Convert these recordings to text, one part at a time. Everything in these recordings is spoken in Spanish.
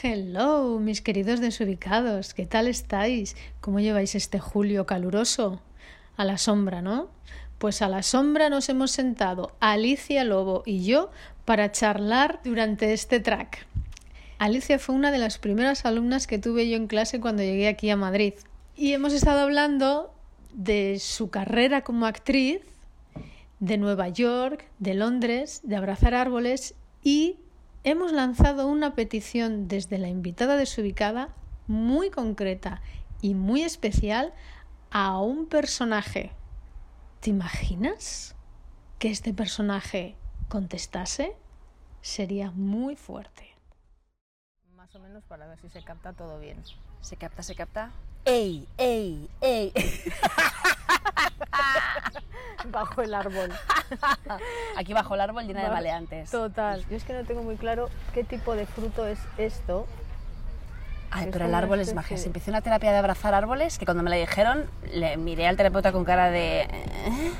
Hello, mis queridos desubicados, ¿qué tal estáis? ¿Cómo lleváis este julio caluroso? A la sombra, ¿no? Pues a la sombra nos hemos sentado Alicia Lobo y yo para charlar durante este track. Alicia fue una de las primeras alumnas que tuve yo en clase cuando llegué aquí a Madrid. Y hemos estado hablando de su carrera como actriz, de Nueva York, de Londres, de abrazar árboles y hemos lanzado una petición desde la invitada desubicada muy concreta y muy especial a un personaje. ¿Te imaginas que este personaje contestase? Sería muy fuerte. Más o menos para ver si se capta todo bien. ¿Se capta, se capta? ¡Ey, ey, ey! Bajo el árbol. Aquí bajo el árbol llena de maleantes. Total. Yo es que no tengo muy claro qué tipo de fruto es esto. Ay, pero el árbol es magia. Se empecé una terapia de abrazar árboles que cuando me la dijeron le miré al terapeuta con cara de... "¿Eh?".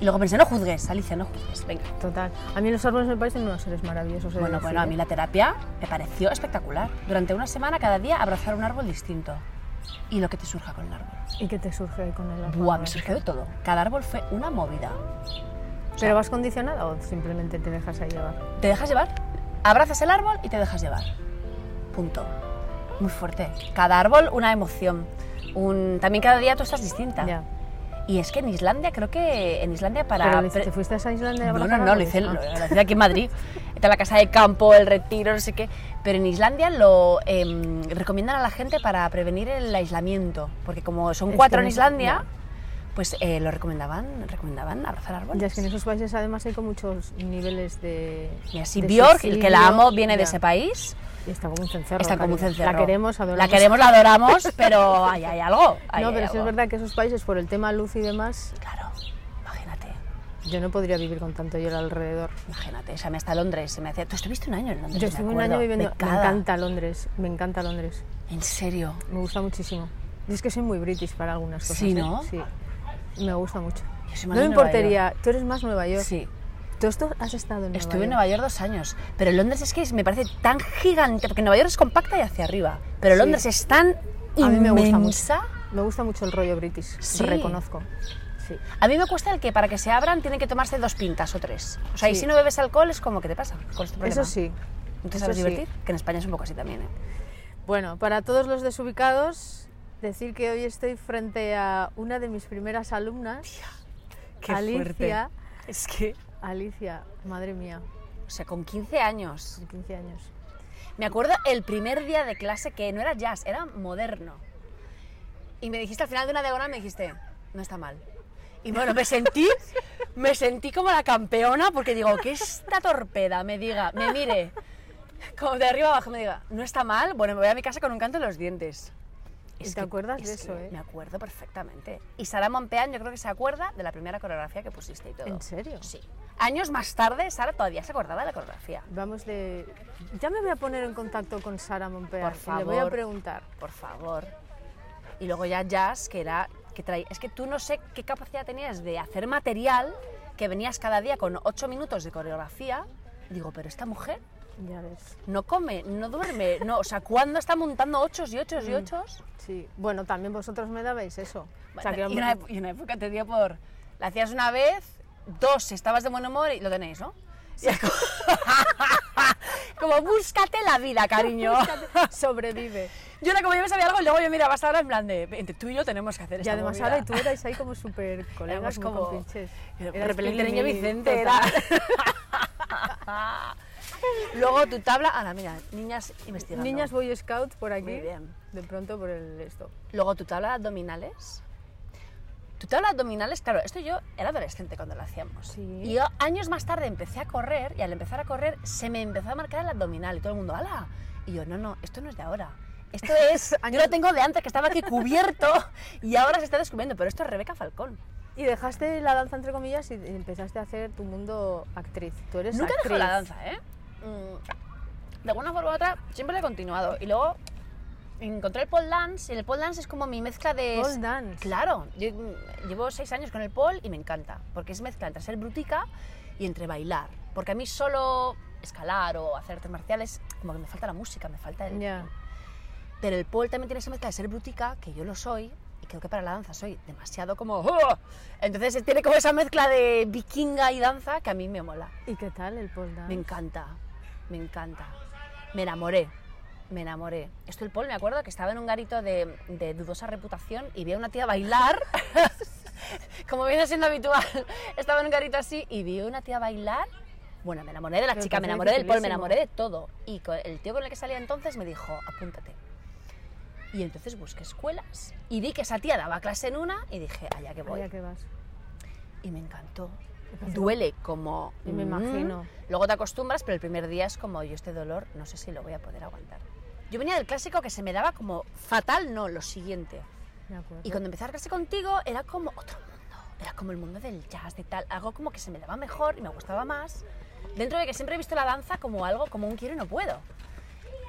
Y luego pensé, no juzgues, Alicia, no juzgues, venga. Total. A mí los árboles me parecen unos seres maravillosos. Bueno, bueno, a ¿eh? mí la terapia me pareció espectacular. Durante una semana, cada día, abrazar un árbol distinto. Y lo que te surja con el árbol. ¿Y qué te surge con el árbol? Buah, me surgió de todo. Cada árbol fue una movida. ¿Pero vas condicionada o simplemente te dejas ahí llevar? Te dejas llevar, abrazas el árbol y te dejas llevar. Punto. Muy fuerte. Cada árbol una emoción. Un... También cada día tú estás distinta. Y es que en Islandia, creo que en Islandia para... ¿Pero te fuiste a Islandia No, no, no, lo hice, Ah. lo, hice aquí en Madrid. Está la casa de campo, el retiro, no sé qué. Pero en Islandia lo em, recomiendan a la gente para prevenir el aislamiento. Porque como son Es cuatro en no- Islandia, ya. Pues eh, lo recomendaban, recomendaban abrazar árboles. Ya es que en esos países además hay con muchos niveles de... Mira, si de Björk, el que la amo, viene de ese país. Y está como un cencerro. Está como un cencerro. La queremos, adoramos. La queremos, la adoramos, pero ahí hay algo. No, hay pero sí es verdad que esos países, por el tema luz y demás, Claro, imagínate, yo no podría vivir con tanto hielo alrededor. imagínate. O sea, me hasta Londres, se me hacía... Tú estuviste un año en Londres, Yo estuve un año viviendo... Me encanta Londres, me encanta Londres. En serio. Me gusta muchísimo. Y es que soy muy british para algunas cosas. Sí, ¿eh? ¿no? Sí. Me gusta mucho. Yo soy No me importaría. Tú eres más Nueva York. Sí. ¿Tú has estado en Nueva Estuve en York? Nueva York dos años, pero Londres es que me parece tan gigante, porque Nueva York es compacta y hacia arriba, pero Sí. Londres es tan A mí me gusta mucho. inmensa. Me gusta mucho el rollo british. Sí. Reconozco. Sí. A mí me cuesta el que para que se abran tienen que tomarse dos pintas o tres. O sea, y si no bebes alcohol es como que te pasa. ¿Cuál es tu problema? Eso sí. ¿No te sabes divertir? Que en España es un poco así también, ¿eh? Bueno, para todos los desubicados, decir que hoy estoy frente a una de mis primeras alumnas, Qué Alicia. fuerte. Es que... Alicia, madre mía, O sea, con 15 años. de 15 años. Me acuerdo el primer día de clase que no era jazz, era moderno. Y me dijiste al final de una diagonal, me dijiste, no está mal. Y bueno, me sentí, me sentí como la campeona porque digo, que esta torpeda me diga, me mire, como de arriba abajo me diga, no está mal, bueno, me voy a mi casa con un canto en los dientes. ¿Y te acuerdas de es eso, que eh? Me acuerdo perfectamente. Y Sara Monpeán yo creo que se acuerda de la primera coreografía que pusiste y todo. ¿En serio? Sí. Años más tarde, Sara todavía se acordaba de la coreografía. Vamos de... Ya me voy a poner en contacto con Sara Monpear Por y le voy a favor. preguntar. por favor. Y luego ya jazz, que era que traía, es que tú no sé qué capacidad tenías de hacer material, que venías cada día con ocho minutos de coreografía. Y digo, pero esta mujer Ya ves. no come, no duerme, no, o sea, ¿cuándo está montando ochos y ochos y Mm. ochos? Sí. Bueno, también vosotros me dabais eso. O sea, que y, una, y una época te dio por, la hacías una vez, dos, estabas de buen humor y lo tenéis, ¿no? Y es como, como búscate la vida, cariño. sobrevive. Yo era como yo me sabía algo y luego yo miraba hasta ahora en plan de, entre tú y yo tenemos que hacer Y esta además ahora y tú erais ahí como súper colegas, como- Erais repelente niño Vicente era. Luego tu tabla, ahora mira, niñas investigando. Niñas Boy Scouts por aquí. Muy bien. De pronto por el esto. Luego tu tabla de abdominales. Tu tabla de abdominales, claro, esto yo era adolescente cuando lo hacíamos. Sí. Y yo años más tarde empecé a correr y al empezar a correr se me empezó a marcar el abdominal y todo el mundo, ¡hala! Y yo, no, no, esto no es de ahora. Esto es, yo lo tengo de antes que estaba aquí cubierto y ahora se está descubriendo, pero esto es Rebeca Falcón. Y dejaste la danza entre comillas y empezaste a hacer tu mundo actriz. Tú eres Nunca actriz. dejado la danza, ¿eh? Mm, De alguna forma u otra siempre he continuado. Y luego encontré el pole dance y el pole dance es como mi mezcla de... Pole dance. Claro, yo mm, llevo seis años con el pole y me encanta, porque es mezcla entre ser brutica y entre bailar. Porque a mí solo escalar o hacer artes marciales, como que me falta la música, me falta el... Pero el pole también tiene esa mezcla de ser brutica, que yo lo soy, y creo que para la danza soy demasiado como... "Oh". Entonces tiene como esa mezcla de vikinga y danza que a mí me mola. ¿Y qué tal el pole dance? Me encanta, me encanta. Me enamoré, me enamoré. Esto el pole, me acuerdo que estaba en un garito de, de dudosa reputación y vi a una tía bailar, como viene siendo habitual. Estaba en un garito así y vi a una tía bailar. Bueno, me enamoré de la chica, me enamoré del pole, me enamoré de todo. Y el tío con el que salía entonces me dijo, apúntate. Y entonces busqué escuelas y vi que esa tía daba clase en una y dije, allá que voy. Allá que vas. Y me encantó. Duele como... Me mm. imagino. Luego te acostumbras, pero el primer día es como, yo este dolor no sé si lo voy a poder aguantar. Yo venía del clásico que se me daba como fatal, no, lo siguiente. Y cuando empecé a clase contigo era como otro mundo. Era como el mundo del jazz, de tal. Algo como que se me daba mejor y me gustaba más. Dentro de que siempre he visto la danza como algo, como un quiero y no puedo.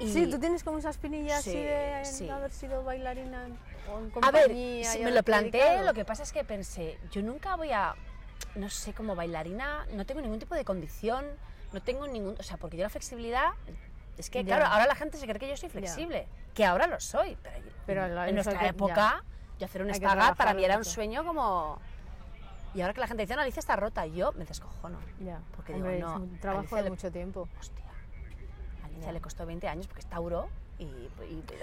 Y- Sí, tú tienes como esa espinilla Sí, así de sí. haber sido bailarina o en A ver, compañía. si me lo planteé, lo que pasa es que pensé, yo nunca voy a, no sé, como bailarina, no tengo ningún tipo de condición, no tengo ningún, o sea, porque yo la flexibilidad, es que Ya. claro, ahora la gente se cree que yo soy flexible, que ahora lo soy, pero, Pero en, la- en nuestra que- época, yo hacer un espagat para mí era un sueño como... Y ahora que la gente dice, no, Alicia está rota, yo me descojono. Ya, Porque Hombre, digo, es no, un trabajo Alicia de le- mucho tiempo. Hostia, a Alicia le costó 20 años porque es Tauro y, y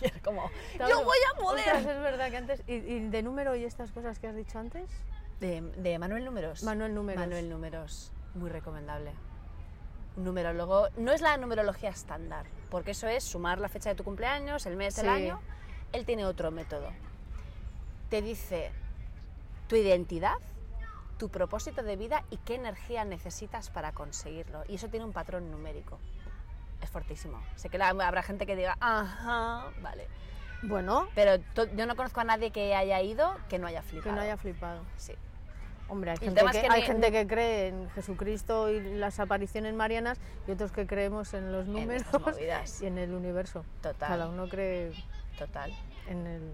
y era como, yo voy a poder. Es verdad que antes. ¿Y, y de número y estas cosas que has dicho antes? De, de Manuel Números. Manuel Números. Manuel Números, muy recomendable. Numerólogo, no es la numerología estándar, porque eso es sumar la fecha de tu cumpleaños, el mes, el Sí. año. Él tiene otro método. Te dice tu identidad, tu propósito de vida y qué energía necesitas para conseguirlo. Y eso tiene un patrón numérico. Es fortísimo. Sé que la- habrá gente que diga, ajá, vale. Bueno, Pero yo no conozco a nadie que haya ido que no haya que flipado. no haya flipado. Sí. Hombre, hay, gente que, que hay ni- gente que cree en Jesucristo y las apariciones marianas y otros que creemos en los números y en el universo. Total. Cada uno cree Total, en el,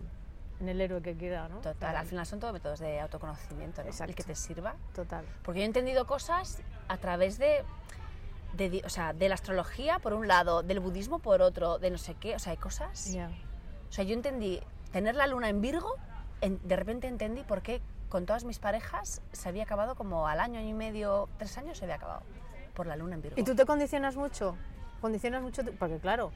en el héroe que quiera, ¿no? total. Al final son todos métodos de autoconocimiento, ¿no? El que te sirva. Total. Porque yo he entendido cosas a través de, o sea, de la astrología por un lado, del budismo por otro, de no sé qué. O sea, hay cosas. Ya. O sea, yo entendí tener la luna en Virgo, en- de repente entendí por qué con todas mis parejas se había acabado como al año, año y medio, tres años se había acabado. Por la luna en Virgo. ¿Y tú te condicionas mucho? ¿Condicionas mucho? Porque claro,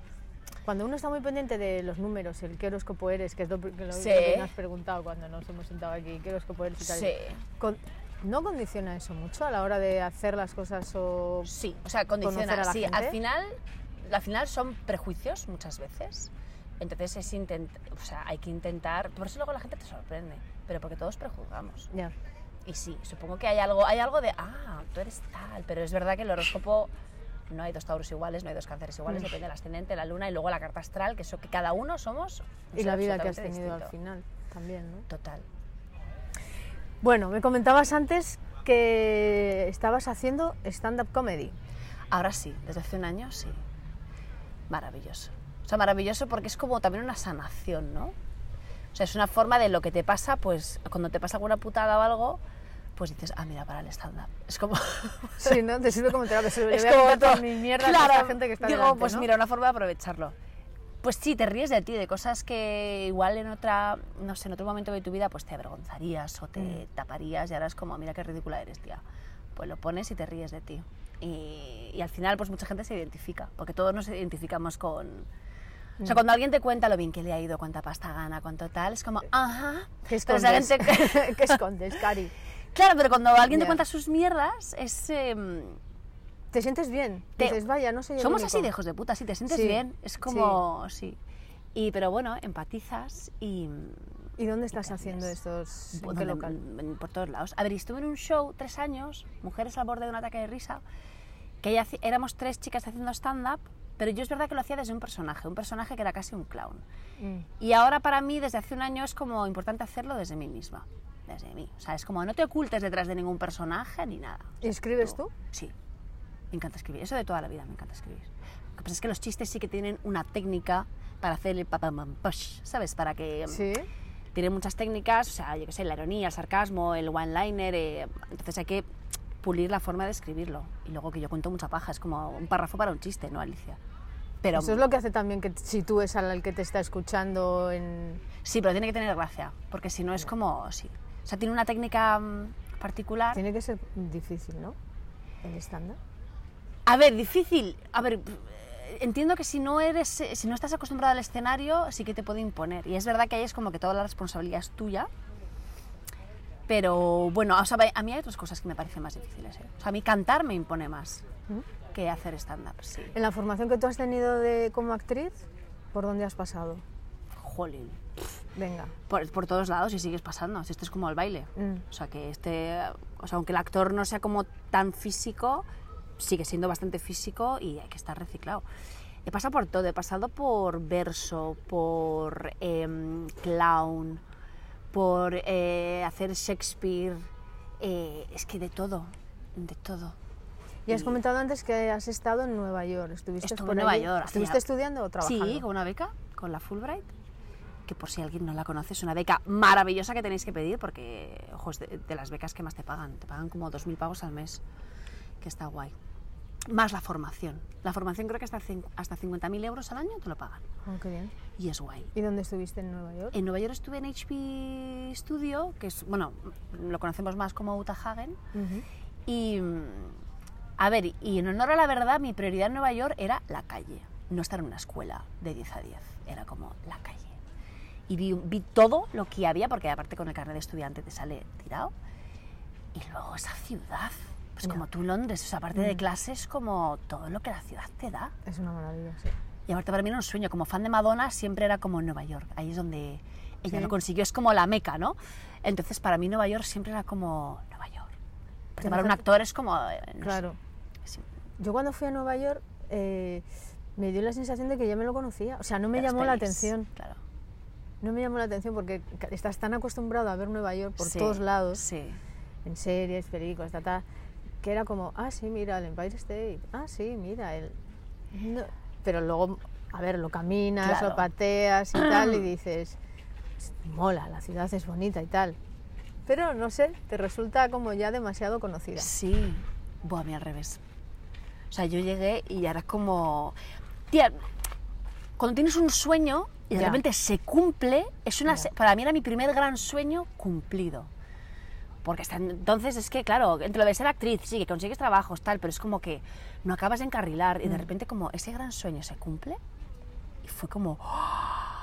cuando uno está muy pendiente de los números, el qué horóscopo eres, que es lo, que lo- Sí. que me has preguntado cuando nos hemos sentado aquí, qué horóscopo eres y tal. Sí. Con- ¿No condiciona eso mucho a la hora de hacer las cosas o...? Sí, o sea, condiciona. a la Sí, al gente. final, al final son prejuicios muchas veces. Entonces es intent, o sea, hay que intentar. Por eso luego la gente te sorprende, pero porque todos prejuzgamos. Ya. Y sí, supongo que hay algo, hay algo de, ah, tú eres tal, pero es verdad que el horóscopo no hay dos tauros iguales, no hay dos cánceres iguales, Mm. depende del ascendente, la luna y luego la carta astral, que eso que cada uno somos. Y la vida que has tenido al final también, ¿no? Total. Bueno, me comentabas antes que estabas haciendo stand-up comedy. Ahora sí, desde hace un año sí. Maravilloso. O sea, maravilloso porque es como también una sanación, ¿no? O sea, es una forma de lo que te pasa, pues cuando te pasa alguna putada o algo, pues dices, ah, mira, para el stand-up. Es como... Sí, ¿no? Te sirve como terapia. Es contar todo- todas mis mierdas a esta gente que está digo, delante, pues ¿no? mira, una forma de aprovecharlo. Pues sí, te ríes de ti, de cosas que igual en otra, no sé, en otro momento de tu vida pues te avergonzarías o te Mm. taparías y ahora es como, mira qué ridícula eres, tía. Pues lo pones y te ríes de ti. Y, y al final pues mucha gente se identifica, porque todos nos identificamos con... O Mm. sea, cuando alguien te cuenta lo bien que le ha ido, cuánta pasta gana, cuánto tal, es como, ajá. ¿Qué escondes? gente- ¿Qué escondes, Cari? Claro, pero cuando alguien Ya. te cuenta sus mierdas, es... em, ¿Te sientes bien? Te- Dices, vaya, no soy Somos así de hijos de puta, si te sientes Sí, bien, es como, sí. Y, pero bueno, empatizas y... ¿Y dónde estás haciendo estos? ¿En qué local? por todos lados. A ver, y estuve en un show tres años, Mujeres al borde de un ataque de risa, que ya éramos tres chicas haciendo stand-up Pero yo es verdad que lo hacía desde un personaje, un personaje que era casi un clown. Mm. Y ahora para mí, desde hace un año, es como importante hacerlo desde mí misma. Desde mí. O sea, es como no te ocultes detrás de ningún personaje ni nada. ¿Y escribes tú? Sí. Me encanta escribir. Eso de toda la vida me encanta escribir. Lo que pasa es que los chistes sí que tienen una técnica para hacer el papamam push, ¿sabes? Para que... mm, Sí. Tienen muchas técnicas, o sea, yo qué sé, la ironía, el sarcasmo, el one-liner. eh, entonces hay que pulir la forma de escribirlo. Y luego que yo cuento mucha paja, es como un párrafo para un chiste, ¿no, Alicia? Pero, Eso es lo que hace también que sitúes al que te está escuchando en... Sí, pero tiene que tener gracia, porque si no es como... Sí. O sea, tiene una técnica mm, particular. Tiene que ser difícil, ¿no? El estándar. A ver, difícil. A ver, entiendo que si no eres, si no estás acostumbrado al escenario, sí que te puede imponer. Y es verdad que ahí es como que toda la responsabilidad es tuya. Pero bueno, o sea, a mí hay otras cosas que me parecen más difíciles. ¿eh? O sea, a mí cantar me impone más que hacer stand-up, sí. En la formación que tú has tenido de, como actriz, ¿por dónde has pasado? Jolín. Venga. Por, por todos lados y sigues pasando. Si esto es como el baile. Mm. O sea, que este. O sea, aunque el actor no sea como tan físico, sigue siendo bastante físico y hay que estar reciclado. He pasado por todo. He pasado por verso, por em, clown, por eh, hacer Shakespeare. eh, es que de todo. De todo. Y has comentado antes que has estado en Nueva York. ¿Estuviste en Nueva allí? York, ¿Estuviste estudiando o trabajando? Sí, con una beca, con la Fulbright, que por si alguien no la conoce, es una beca maravillosa que tenéis que pedir porque, ojo, es de, de las becas que más te pagan. Te pagan como 2.000 pavos al mes, que está guay. Más la formación. La formación creo que hasta, hasta 50.000 euros al año te lo pagan. Oh, qué bien. Y es guay. ¿Y dónde estuviste en Nueva York? En Nueva York estuve en HP Studio, que es, bueno, lo conocemos más como Uta Hagen. Ujú. Y, a ver, y en honor a la verdad, mi prioridad en Nueva York era la calle, no estar en una escuela de 10 a 10, era como la calle. Y vi, vi todo lo que había, porque aparte con el carnet de estudiante te sale tirado. Y luego esa ciudad, pues como tú Londres, o sea, aparte de clases, como todo lo que la ciudad te da. Es una maravilla, sí. Y aparte para mí era un sueño, como fan de Madonna siempre era como Nueva York, ahí es donde ella Sí. lo consiguió, es como la meca, ¿no? Entonces para mí Nueva York siempre era como Nueva York. Porque para un actor es como... eh, no Claro. Yo cuando fui a Nueva York eh, me dio la sensación de que ya me lo conocía. O sea, no me llamó la atención. Claro. No me llamó la atención porque estás tan acostumbrado a ver Nueva York por Sí, todos lados, Sí. en series, películas, ta, ta, que era como, ah, sí, mira, el Empire State, ah, sí, mira, el... No. Pero luego, a ver, lo caminas, Claro. lo pateas y tal, y dices, mola, la ciudad es bonita y tal. Pero, no sé, te resulta como ya demasiado conocida. Sí. Buah, a mí al revés. O sea, yo llegué y era como... Tía, cuando tienes un sueño y de Ya. repente se cumple, es una, Ya. para mí era mi primer gran sueño cumplido. Porque hasta entonces es que, claro, entre lo de ser actriz, sí, que consigues trabajos, tal, pero es como que no acabas de encarrilar y de repente como ese gran sueño se cumple y fue como...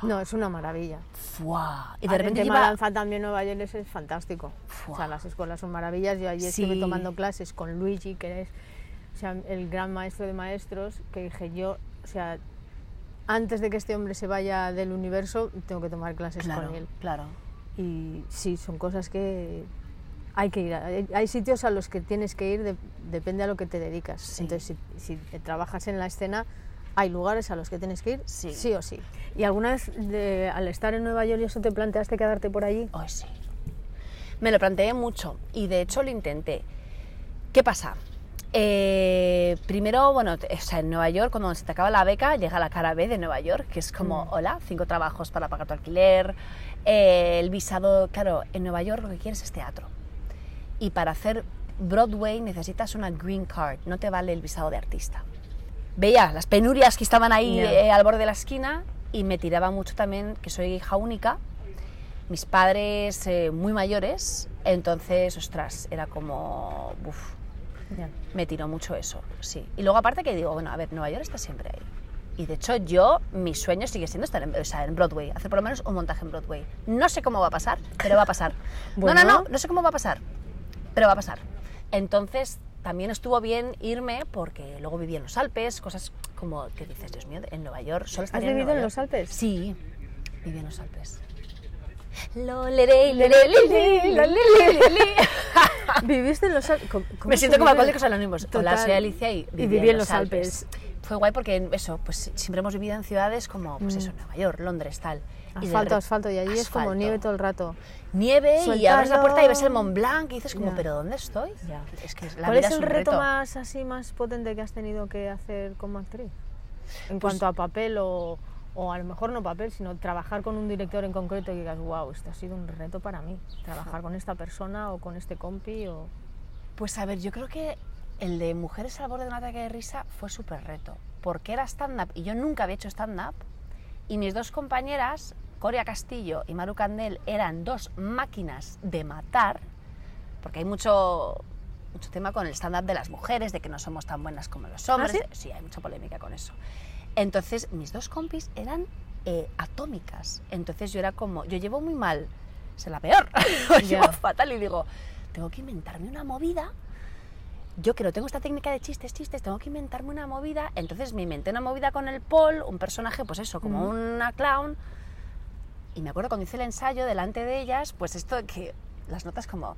No, es una maravilla. ¡Fua! Y de repente en iba... Malanza también Nueva York es, fantástico. O sea, las escuelas son maravillas. Yo allí estuve Sí. tomando clases con Luigi, que es o sea, el gran maestro de maestros, que dije yo, o sea, antes de que este hombre se vaya del universo, tengo que tomar clases Claro, con él. claro. Y sí, son cosas que hay que ir. a- Hay, hay sitios a los que tienes que ir, de- depende a lo que te dedicas. Sí. Entonces, si, si trabajas en la escena, hay lugares a los que tienes que ir, Sí. sí o sí. ¿Y alguna vez, de- al estar en Nueva York, y eso te planteaste quedarte por allí? Ay, sí. Me lo planteé mucho y de hecho lo intenté. ¿Qué pasa? Eh, primero, bueno, o sea, en Nueva York, cuando se te acaba la beca, llega la cara B de Nueva York, que es como, hola, cinco trabajos para pagar tu alquiler, eh, el visado, claro, en Nueva York lo que quieres es teatro. Y para hacer Broadway necesitas una green card, no te vale el visado de artista. Veía las penurias que estaban ahí eh, al borde de la esquina y me tiraba mucho también que soy hija única mis padres eh, muy mayores, entonces, ostras, era como, uf, Ya. me tiró mucho eso, sí. Y luego aparte que digo, bueno, a ver, Nueva York está siempre ahí. Y de hecho yo, mi sueño sigue siendo estar en, o sea, en Broadway, hacer por lo menos un montaje en Broadway. No sé cómo va a pasar, pero va a pasar. No, Bueno. no, no, no sé cómo va a pasar, pero va a pasar. Entonces también estuvo bien irme porque luego viví en los Alpes, cosas como que dices, Dios mío, en Nueva York solo ¿Has vivido en York". los Alpes? Sí, viví en los Alpes. ¿Viviste en los Alpes? ¿Cómo- cómo Me siento como alcohólicos anónimos. Hola, soy Alicia y viví, viví en los Alpes. Fue guay porque eso, pues siempre hemos vivido en ciudades como, pues eso, Nueva York, Londres, tal. Asfalto, asfalto, y allí es como nieve todo el rato. Nieve y abres la puerta y ves el. Mont Blanc y dices como. ¿pero dónde estoy? Ya. Es que la ¿Cuál vida es el un reto, más así más potente que has tenido que hacer como actriz? En Pues cuanto a papel o, o a lo mejor no papel, sino trabajar con un director en concreto y digas, wow, esto ha sido un reto para mí. Trabajar con esta persona o con este compi o... Pues a ver, yo creo que el de Mujeres al borde de un ataque de risa fue súper reto, porque era stand-up y yo nunca había hecho stand-up. Y mis dos compañeras, Coria Castillo y Maru Candel, eran dos máquinas de matar, porque hay mucho, mucho tema con el stand-up de las mujeres, de que no somos tan buenas como los hombres, ¿Ah, sí, hay mucha polémica con eso. Entonces mis dos compis eran eh, atómicas, entonces yo era como, yo llevo muy mal, es la peor, lo llevo Ya. fatal y digo, tengo que inventarme una movida yo que no tengo esta técnica de chistes, chistes, tengo que inventarme una movida. Entonces me inventé una movida con el Paul, un personaje, pues eso, como una clown. Y me acuerdo cuando hice el ensayo delante de ellas, pues esto que las notas como,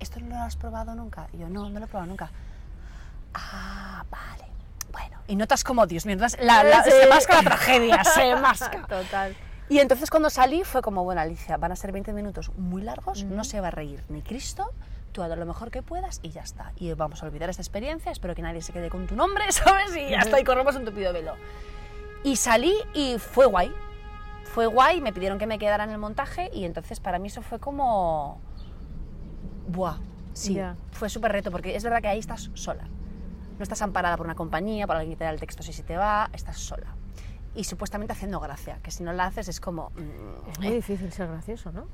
¿esto no lo has probado nunca? Y yo, no, no lo he probado nunca. Ah, vale. Bueno, y notas como, Dios mío, la, la- Sí. se masca la tragedia, se masca. Total. Y entonces cuando salí fue como, bueno, Alicia, van a ser 20 minutos muy largos, no se va a reír ni Cristo, tú haz lo mejor que puedas y ya está. Y vamos a olvidar esta experiencia, espero que nadie se quede con tu nombre, ¿sabes? Y ya está, y corremos un tupido velo. Y salí y fue guay. Fue guay, me pidieron que me quedara en el montaje y entonces para mí eso fue como... Buah, sí, Ya. fue súper reto porque es verdad que ahí estás sola. No estás amparada por una compañía, por alguien que te da el texto si se te va, estás sola. Y supuestamente haciendo gracia, que si no la haces es como... mm, Es muy difícil ser gracioso, ¿no?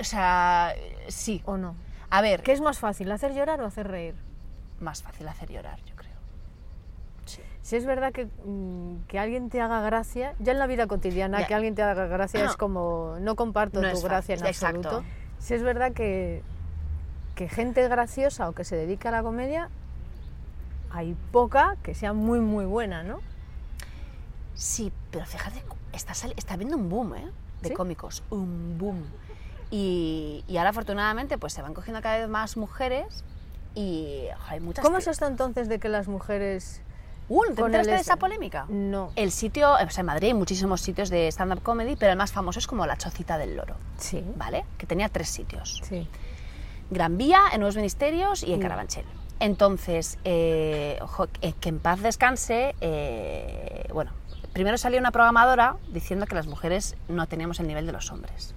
O sea, sí. ¿O no? A ver, ¿Qué es más fácil, hacer llorar o hacer reír? más fácil hacer llorar, yo creo. Sí. Si es verdad que, mm, que alguien te haga gracia, ya en la vida cotidiana, Ya. que alguien te haga gracia es como, no comparto No tu gracia en exacto. absoluto. Si es verdad que, que gente graciosa o que se dedica a la comedia, hay poca que sea muy, muy buena, ¿no? Sí, pero fíjate, está, está habiendo un boom, ¿eh? De ¿Sí? cómicos, un boom. Y, y ahora afortunadamente pues se van cogiendo cada vez más mujeres y hay muchas... ¿Cómo es esto entonces de que las mujeres... Uh, ¿te con enteraste el de esa polémica? No. El sitio, o sea, en Madrid hay muchísimos sitios de stand-up comedy, pero el más famoso es como La Chocita del Loro, Sí. ¿vale? Que tenía tres sitios. Sí. Gran Vía, en Nuevos Ministerios y en Mm. Carabanchel. Entonces, eh, ojo, que, que en paz descanse, eh, bueno, primero salió una programadora diciendo que las mujeres no teníamos el nivel de los hombres.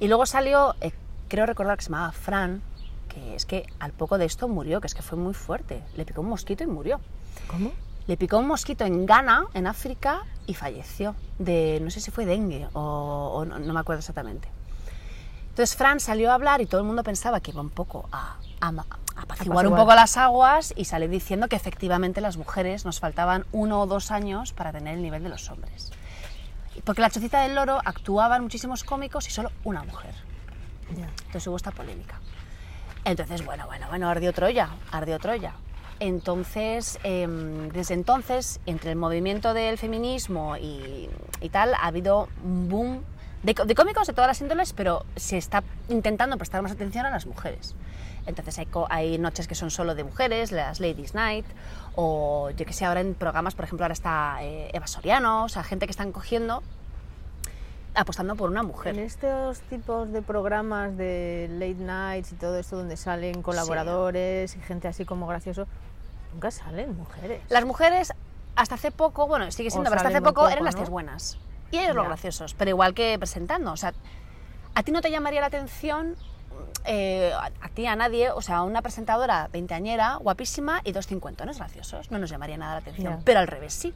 Y luego salió, eh, creo recordar que se llamaba Fran, que es que al poco de esto murió, que es que fue muy fuerte. Le picó un mosquito y murió. ¿Cómo? Le picó un mosquito en Ghana, en África, y falleció. De, no sé si fue dengue o, o no, no me acuerdo exactamente. Entonces Fran salió a hablar y todo el mundo pensaba que iba un poco a, a apaciguar un poco las aguas y salió diciendo que efectivamente las mujeres nos faltaban uno o dos años para tener el nivel de los hombres. Porque la chocita del loro actuaban muchísimos cómicos y solo una mujer. Ya. Entonces hubo esta polémica. Entonces, bueno, bueno, bueno, ardió Troya, ardió Troya. Entonces, em, desde entonces, entre el movimiento del feminismo y, y tal, ha habido un boom de cómicos de todas las índoles, pero se está intentando prestar más atención a las mujeres. Entonces hay, co- hay noches que son solo de mujeres, las Ladies Night, o yo que sé, ahora en programas, por ejemplo, ahora está eh, Eva Soriano, o sea, gente que están cogiendo, apostando por una mujer. En estos tipos de programas de late nights y todo esto donde salen colaboradores y gente así como gracioso, nunca salen mujeres. Las mujeres, hasta hace poco, bueno, sigue siendo, O pero hasta hace poco, poco, eran las tías buenas. Y ellos los graciosos, pero igual que presentando. O sea, ¿a ti no te llamaría la atención, eh, a, ti, a nadie, o sea, una presentadora veinteañera, guapísima y dos cincuentones graciosos? No nos llamaría nada la atención, pero al revés sí.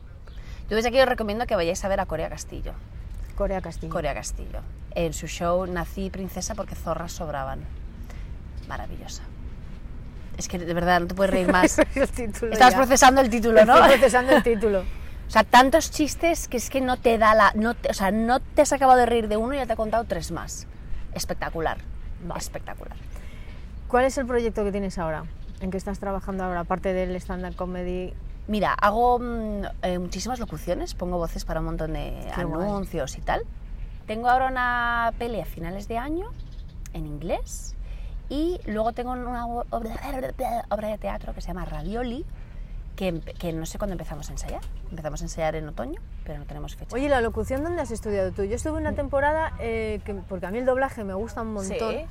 Yo desde aquí os recomiendo que vayáis a ver a Corea Castillo. Corea Castillo. Corea Castillo. En su show Nací princesa porque zorras sobraban. Maravillosa. Es que de verdad no te puedes reír más. Estabas ya. procesando el título, ¿no? Estoy procesando el título. O sea, tantos chistes que es que no te da la... No te- o sea, no te has acabado de reír de uno y ya te he contado tres más. Espectacular. Espectacular. ¿Cuál es el proyecto que tienes ahora? ¿En qué estás trabajando ahora? Aparte del stand-up comedy. Mira, hago mm, eh, muchísimas locuciones, pongo voces para un montón de Qué guay. anuncios y tal. Tengo ahora una peli a finales de año en inglés Y luego tengo una obra de teatro que se llama Ravioli, que, que no sé cuándo empezamos a ensayar. Empezamos a ensayar en otoño, pero no tenemos fecha. Oye, ¿la locución dónde has estudiado tú? Yo estuve una temporada, eh, que, porque a mí el doblaje me gusta un montón, Sí.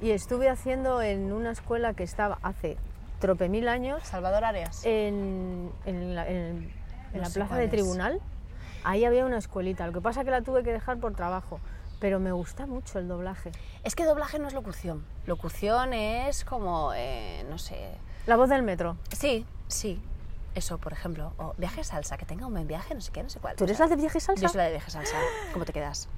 y estuve haciendo en una escuela que estaba hace trope mil años, Salvador Arias. en, en la, en- en No la plaza de es. tribunal. Ahí había una escuelita, lo que pasa que la tuve que dejar por trabajo, pero me gusta mucho el doblaje. Es que doblaje no es locución. Locución es como, eh, no sé. La voz del metro. Sí, sí. Eso, por ejemplo. O viaje salsa, que tenga un buen viaje, no sé qué, no sé cuál. ¿Tú eres O sea, la de viaje salsa? Yo soy la de viaje salsa. ¿Cómo te quedas?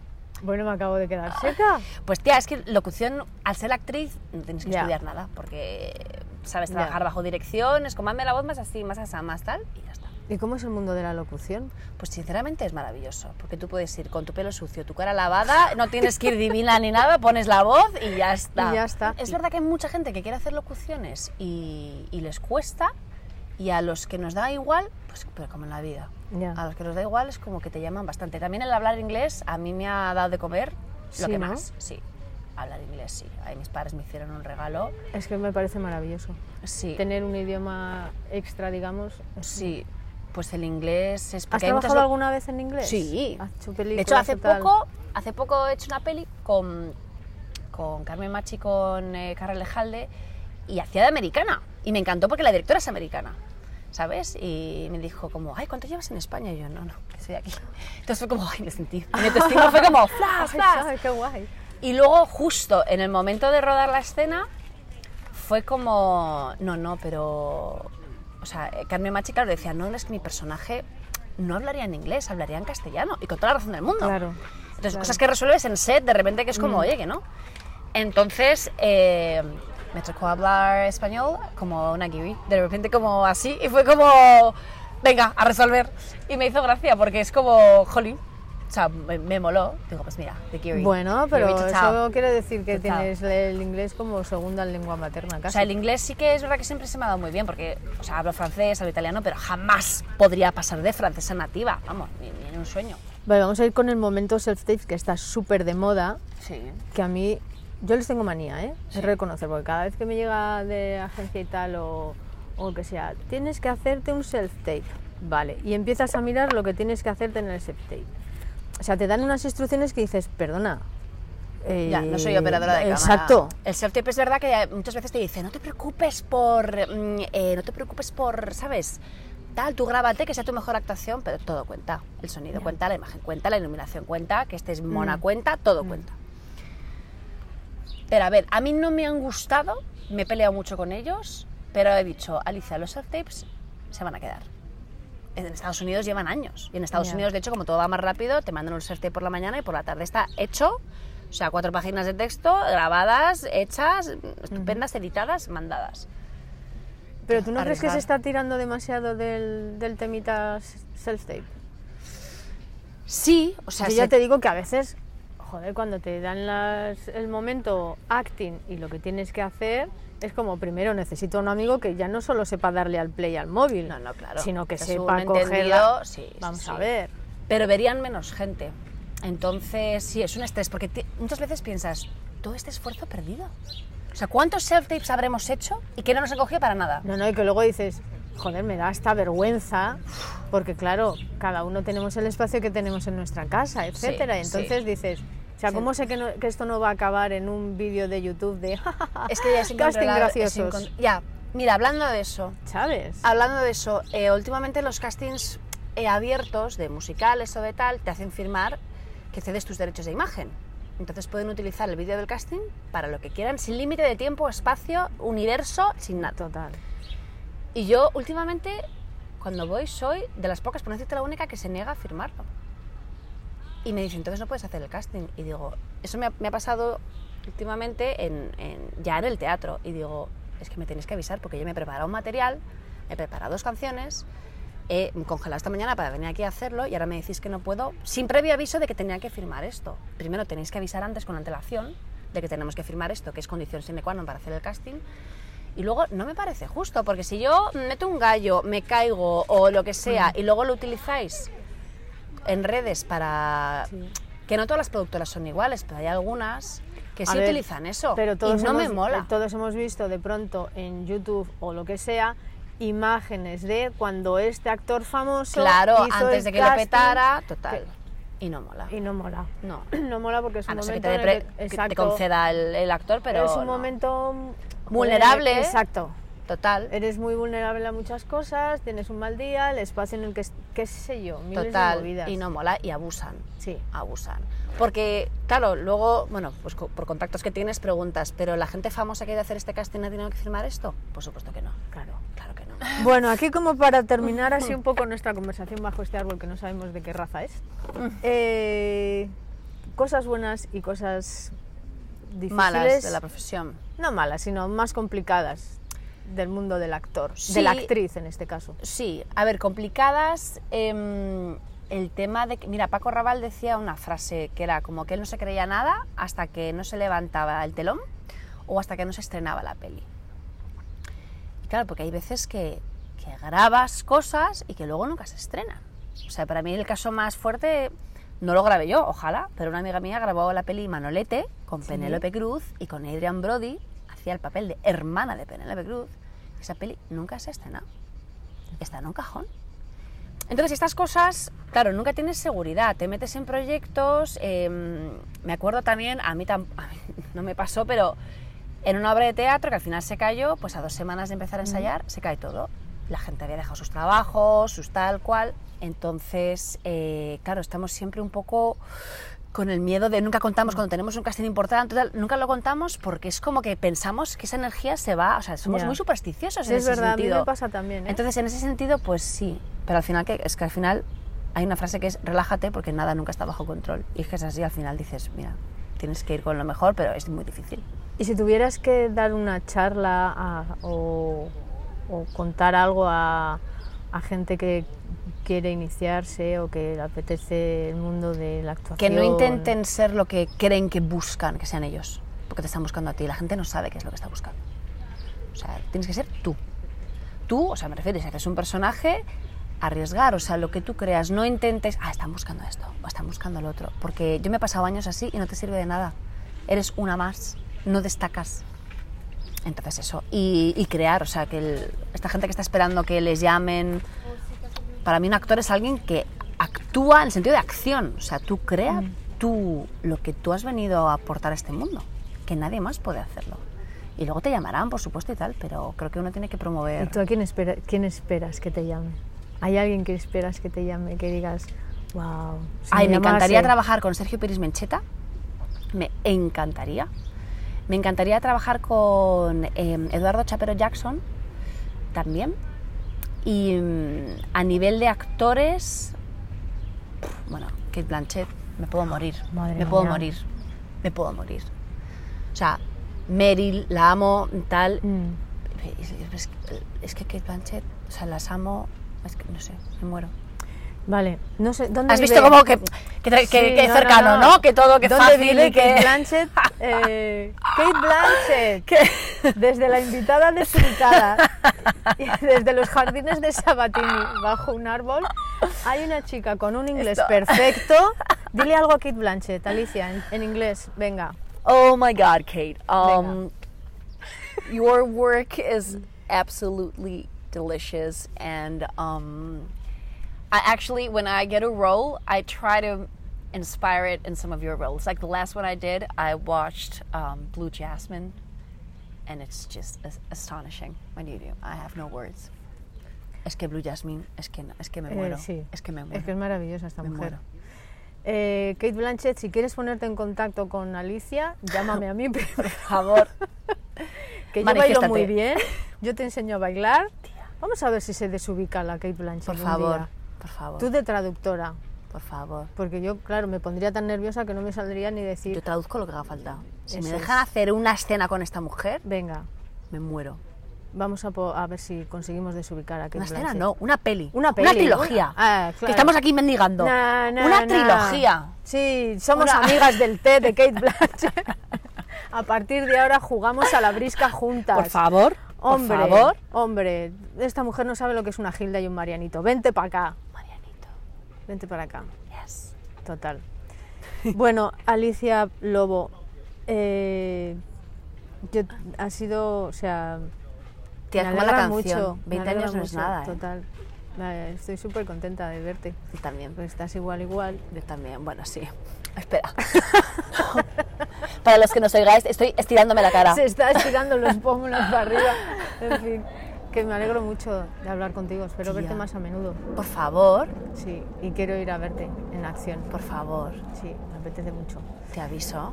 Bueno, me acabo de quedar seca. Pues tía, es que locución, al ser actriz, no tienes que Ya. estudiar nada, porque sabes trabajar bajo dirección, es como hazme la voz más así, más así, más tal, y ya está. ¿Y cómo es el mundo de la locución? Pues sinceramente es maravilloso, porque tú puedes ir con tu pelo sucio, tu cara lavada, no tienes que ir divina ni nada, pones la voz y ya está. Y ya está. Es verdad que hay mucha gente que quiere hacer locuciones y, y les cuesta, y a los que nos da igual, pues pero como en la vida. Ya. A los que nos da igual es como que te llaman bastante. También el hablar inglés a mí me ha dado de comer lo Sí, que ¿no? más. Sí, hablar inglés sí. Ahí mis padres me hicieron un regalo. Es que me parece maravilloso. Sí, Tener un idioma extra, digamos. sí. Pues el inglés es ¿Has trabajado alguna vez en inglés? Sí. ¿Has hecho De hecho, hace poco, hace poco he hecho una peli con, con Carmen Machi con eh, Carla Lejalde y hacía de americana. Y me encantó porque la directora es americana, ¿sabes? Y me dijo como, ay, ¿cuánto llevas en España? Y yo, no, no, de aquí. Entonces fue como, ay, me sentí. Mi autoestima fue como, flash, Ay, flash. ¿sabes? qué guay. Y luego, justo en el momento de rodar la escena, fue como, no, no, pero... O sea, Carmen Machi, claro, decía, no, es que mi personaje no hablaría en inglés, hablaría en castellano. Y con toda la razón del mundo. Claro. Entonces, claro. cosas que resuelves en set, de repente que es como, oye, que no. Entonces, eh, me tocó hablar español como una kiwi, de repente como así, y fue como, venga, a resolver. Y me hizo gracia porque es como, jolín, o sea, me, me moló. Digo, pues mira, de kiwi. Bueno, pero Kiwi, eso quiere decir que Chao. tienes el inglés como segunda lengua materna O casi. sea, el inglés sí que es verdad que siempre se me ha dado muy bien, porque, o sea, hablo francés, hablo italiano, pero jamás podría pasar de francesa nativa, vamos, ni, ni en un sueño. Vale, vamos a ir con el momento self-tape que está súper de moda, Sí. que a mí, yo les tengo manía, ¿eh? Sí. Es reconocer, porque cada vez que me llega de agencia y tal o, o que sea, tienes que hacerte un self-tape, vale, y empiezas a mirar lo que tienes que hacerte en el self-tape. O sea, te dan unas instrucciones que dices, perdona. Ya, no soy eh, operadora de cámara. Exacto. El self-tape es verdad que muchas veces te dice, no te preocupes por, mm, eh, no te preocupes por, ¿sabes? Tal, tú grábate, que sea tu mejor actuación, pero todo cuenta. El sonido cuenta, la imagen cuenta, la iluminación cuenta, que estés mona Mm. cuenta, todo cuenta. Pero a ver, a mí no me han gustado, me he peleado mucho con ellos, pero he dicho, Alicia, los self-tapes se van a quedar. En Estados Unidos llevan años. Y en Estados. Unidos, de hecho, como todo va más rápido, te mandan un self-tape por la mañana y por la tarde está hecho. O sea, cuatro páginas de texto, grabadas, hechas, estupendas, editadas, mandadas. Pero tú no crees que se está tirando demasiado del, del temita self-tape. Sí, o sea, Yo ya te digo que a veces, joder, cuando te dan las- el momento acting y lo que tienes que hacer, es como primero necesito un amigo que ya no solo sepa darle al play al móvil, No, no, claro. sino que sepa cogerla. sí, Vamos sí. a ver. pero verían menos gente. Entonces, sí, es un estrés, porque muchas veces piensas, todo este esfuerzo perdido. O sea, ¿cuántos self-tapes habremos hecho y que no nos han cogido para nada? No, no, y que luego dices, joder, me da esta vergüenza, porque claro, cada uno tenemos el espacio que tenemos en nuestra casa, etcétera. y sí. entonces dices, o sea. ¿cómo sé que, no- que esto no va a acabar en un vídeo de YouTube de Es que ya es casting es graciosos? Ya, mira, hablando de eso, ¿Sabes? hablando de eso, eh, últimamente los castings eh, abiertos de musicales o de tal te hacen firmar que cedes tus derechos de imagen. Entonces pueden utilizar el vídeo del casting para lo que quieran, sin límite de tiempo, espacio, universo, sin nada. Total. Y yo últimamente, cuando voy, soy de las pocas, por no decirte la única, que se niega a firmarlo. Y me dice, entonces no puedes hacer el casting. Y digo, eso me ha, me ha pasado últimamente en, en- ya en el teatro. Y digo, es que me tenéis que avisar porque yo me he preparado un material, he preparado dos canciones, he congelado esta mañana para venir aquí a hacerlo y ahora me decís que no puedo, sin previo aviso de que tenía que firmar esto. Primero tenéis que avisar antes con antelación de que tenemos que firmar esto, que es condición sine qua non para hacer el casting. Y luego no me parece justo, porque si yo meto un gallo, me caigo o lo que sea, y luego lo utilizáis en redes para... Sí. Que no todas las productoras son iguales, pero hay algunas que A sí ver, utilizan eso. Pero todos y no me mola. eh, Todos hemos visto de pronto en YouTube o lo que sea imágenes de cuando este actor famoso Claro, hizo antes el de que lo petara, total. Y no mola. y no mola. No. No mola porque es A un no ser que momento te, en el depre- que- te conceda el, el actor, pero. es un no. momento Vulnerable. Exacto. Total. Eres muy vulnerable a muchas cosas, tienes un mal día, el espacio en el que, qué sé yo, miles de Total. movidas. Y no mola y abusan. Sí. Abusan. Porque, claro, luego, bueno, pues por contactos que tienes preguntas, ¿pero la gente famosa que ha ido a hacer este casting ha tenido que firmar esto? Por supuesto que no. Claro. Claro que no. Bueno, aquí como para terminar así un poco nuestra conversación bajo este árbol que no sabemos de qué raza es. eh, cosas buenas y cosas difíciles. Malas de la profesión. No malas, sino más complicadas del mundo del actor, Sí. de la actriz en este caso. Sí, a ver, complicadas. em, el tema de que, mira, Paco Raval decía una frase que era como que él no se creía nada hasta que no se levantaba el telón o hasta que no se estrenaba la peli. Y claro, porque hay veces que, que grabas cosas y que luego nunca se estrenan. O sea, para mí el caso más fuerte no lo grabé yo, ojalá, pero una amiga mía grabó la peli Manolete con Penélope Cruz y con Adrian Brody, hacía el papel de hermana de Penélope Cruz. Esa peli nunca se ha estrenado está en un cajón. Entonces, estas cosas, claro, nunca tienes seguridad, te metes en proyectos. eh, me acuerdo también, a mí, tam- a mí no me pasó, pero en una obra de teatro que al final se cayó, pues a dos semanas de empezar a ensayar, se cae todo. La gente había dejado sus trabajos, sus tal cual. Entonces, eh, claro, estamos siempre un poco con el miedo de nunca contamos cuando tenemos un casting importante, tal, nunca lo contamos porque es como que pensamos que esa energía se va, o sea, somos Ya. muy supersticiosos Sí, en es ese verdad, a sentido. mí me pasa también. ¿eh? Entonces, en ese sentido, pues sí. Pero al final, que, es que al final hay una frase que es relájate porque nada nunca está bajo control. Y es que es así, al final dices, mira, tienes que ir con lo mejor, pero es muy difícil. Y si tuvieras que dar una charla a- o, o contar algo a, a gente que quiere iniciarse o que le apetece el mundo de la actuación. Que no intenten ser lo que creen que buscan, que sean ellos. Porque te están buscando a ti. La gente no sabe qué es lo que está buscando. O sea, tienes que ser tú. Tú, o sea, me refiero, si haces un personaje, arriesgar, o sea, lo que tú creas. No intentes, ah, están buscando esto, o están buscando lo otro. Porque yo me he pasado años así y no te sirve de nada. Eres una más, no destacas. Entonces eso, y, y crear, o sea, que el- esta gente que está esperando que les llamen, para mí un actor es alguien que actúa en el sentido de acción, o sea, tú crea tú lo que tú has venido a aportar a este mundo, que nadie más puede hacerlo. Y luego te llamarán, por supuesto, y tal, pero creo que uno tiene que ¿Y promover. tú a quién, espera- quién esperas que te llame? ¿Hay alguien que esperas que te llame, que digas, wow? si Ay, me encantaría llamase"? trabajar con Sergio Pérez Mencheta, me encantaría. Me encantaría trabajar con eh, Eduardo Chapero Jackson también. Y mm, a nivel de actores, bueno, Kate Blanchett, me puedo morir. Madre me puedo morir. Me puedo morir. O sea, Meryl, la amo, tal. Mm. Es que Kate Blanchett, o sea, las amo, es que no sé, me muero. Vale, no sé, ¿dónde ¿Has vive? visto como que, que, que- Sí, que no, no, cercano, no. no, Que todo, que ¿Dónde fácil vive y que... Kate Blanchett? Eh, Kate Blanchett, desde la invitada desubicada, y desde los jardines de Sabatini, bajo un árbol, hay una chica con un inglés Esto- perfecto. Dile algo a Kate Blanchett, Alicia, en, en inglés, venga. Oh my God, Kate. Um, your work is absolutely delicious, and um, I actually, when I get a role, I try to inspire it in some of your roles. Like the last one I did, I watched um, Blue Jasmine, and it's just as- astonishing when you do. I have no words. Es que Blue Jasmine, es que, es que me Eh, sí. Es que me muero. Es que es maravillosa esta Me mujer. muero. Eh, Kate Blanchett, si quieres ponerte en contacto con Alicia, llámame a mí. Por favor. Que yo bailo muy bien, yo te enseño a bailar. Vamos a ver si se desubica la Kate Blanchett. Por un favor. día. Por favor. Tú de traductora, Por favor. porque yo, claro, me pondría tan nerviosa que no me saldría ni decir, Yo traduzco lo que haga falta. Si me dejan es. hacer una escena con esta mujer, venga, me muero. vamos a, po- a ver si conseguimos desubicar a Kate Una escena Blanchett. no, una peli. Una peli, trilogía. una- ah, Que estamos aquí mendigando. Na, na, una na. trilogía. Sí, somos Una- amigas del té de Kate Blanchett. a partir de ahora jugamos a la brisca juntas. Por favor. Hombre, Por favor. hombre, esta mujer no sabe lo que es una Gilda y un Marianito. Vente para acá. Vente para acá. Yes. Total. Bueno, Alicia Lobo, Eh, yo, ha sido, o sea, Tía, me como la alegra canción. mucho, me 20 años no es nada, ¿eh? Total. Estoy súper contenta de verte. Yo también. Pues estás igual, igual. Yo también, bueno, sí. Espera. Para los que nos oigáis, estoy estirándome la cara. Se está estirando los pómulos para arriba. En fin, que me alegro mucho de hablar contigo. Espero Tía. verte más a menudo. Por favor, Sí, y quiero ir a verte en acción. por favor, Sí, me apetece mucho. te aviso.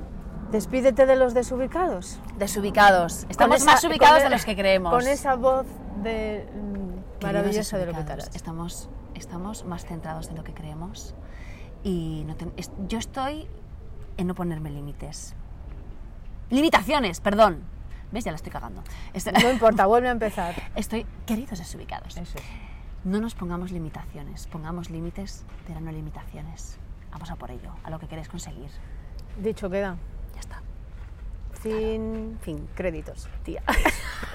Despídete de los desubicados. Desubicados. Estamos esa- más ubicados de los que creemos. Con esa voz de mm, maravillosa de lo que harás. Estamos, estamos más centrados de lo que creemos. Y no ten- es- yo estoy en no ponerme límites. Limitaciones, perdón. ¿Ves? Ya la estoy cagando. Estoy, No importa, vuelve a empezar. estoy queridos desubicados. Eso. No nos pongamos limitaciones, pongamos límites, pero no limitaciones. Vamos a por ello, a lo que queréis conseguir. Dicho queda. Ya está. Fin. Fin. Créditos. Tía.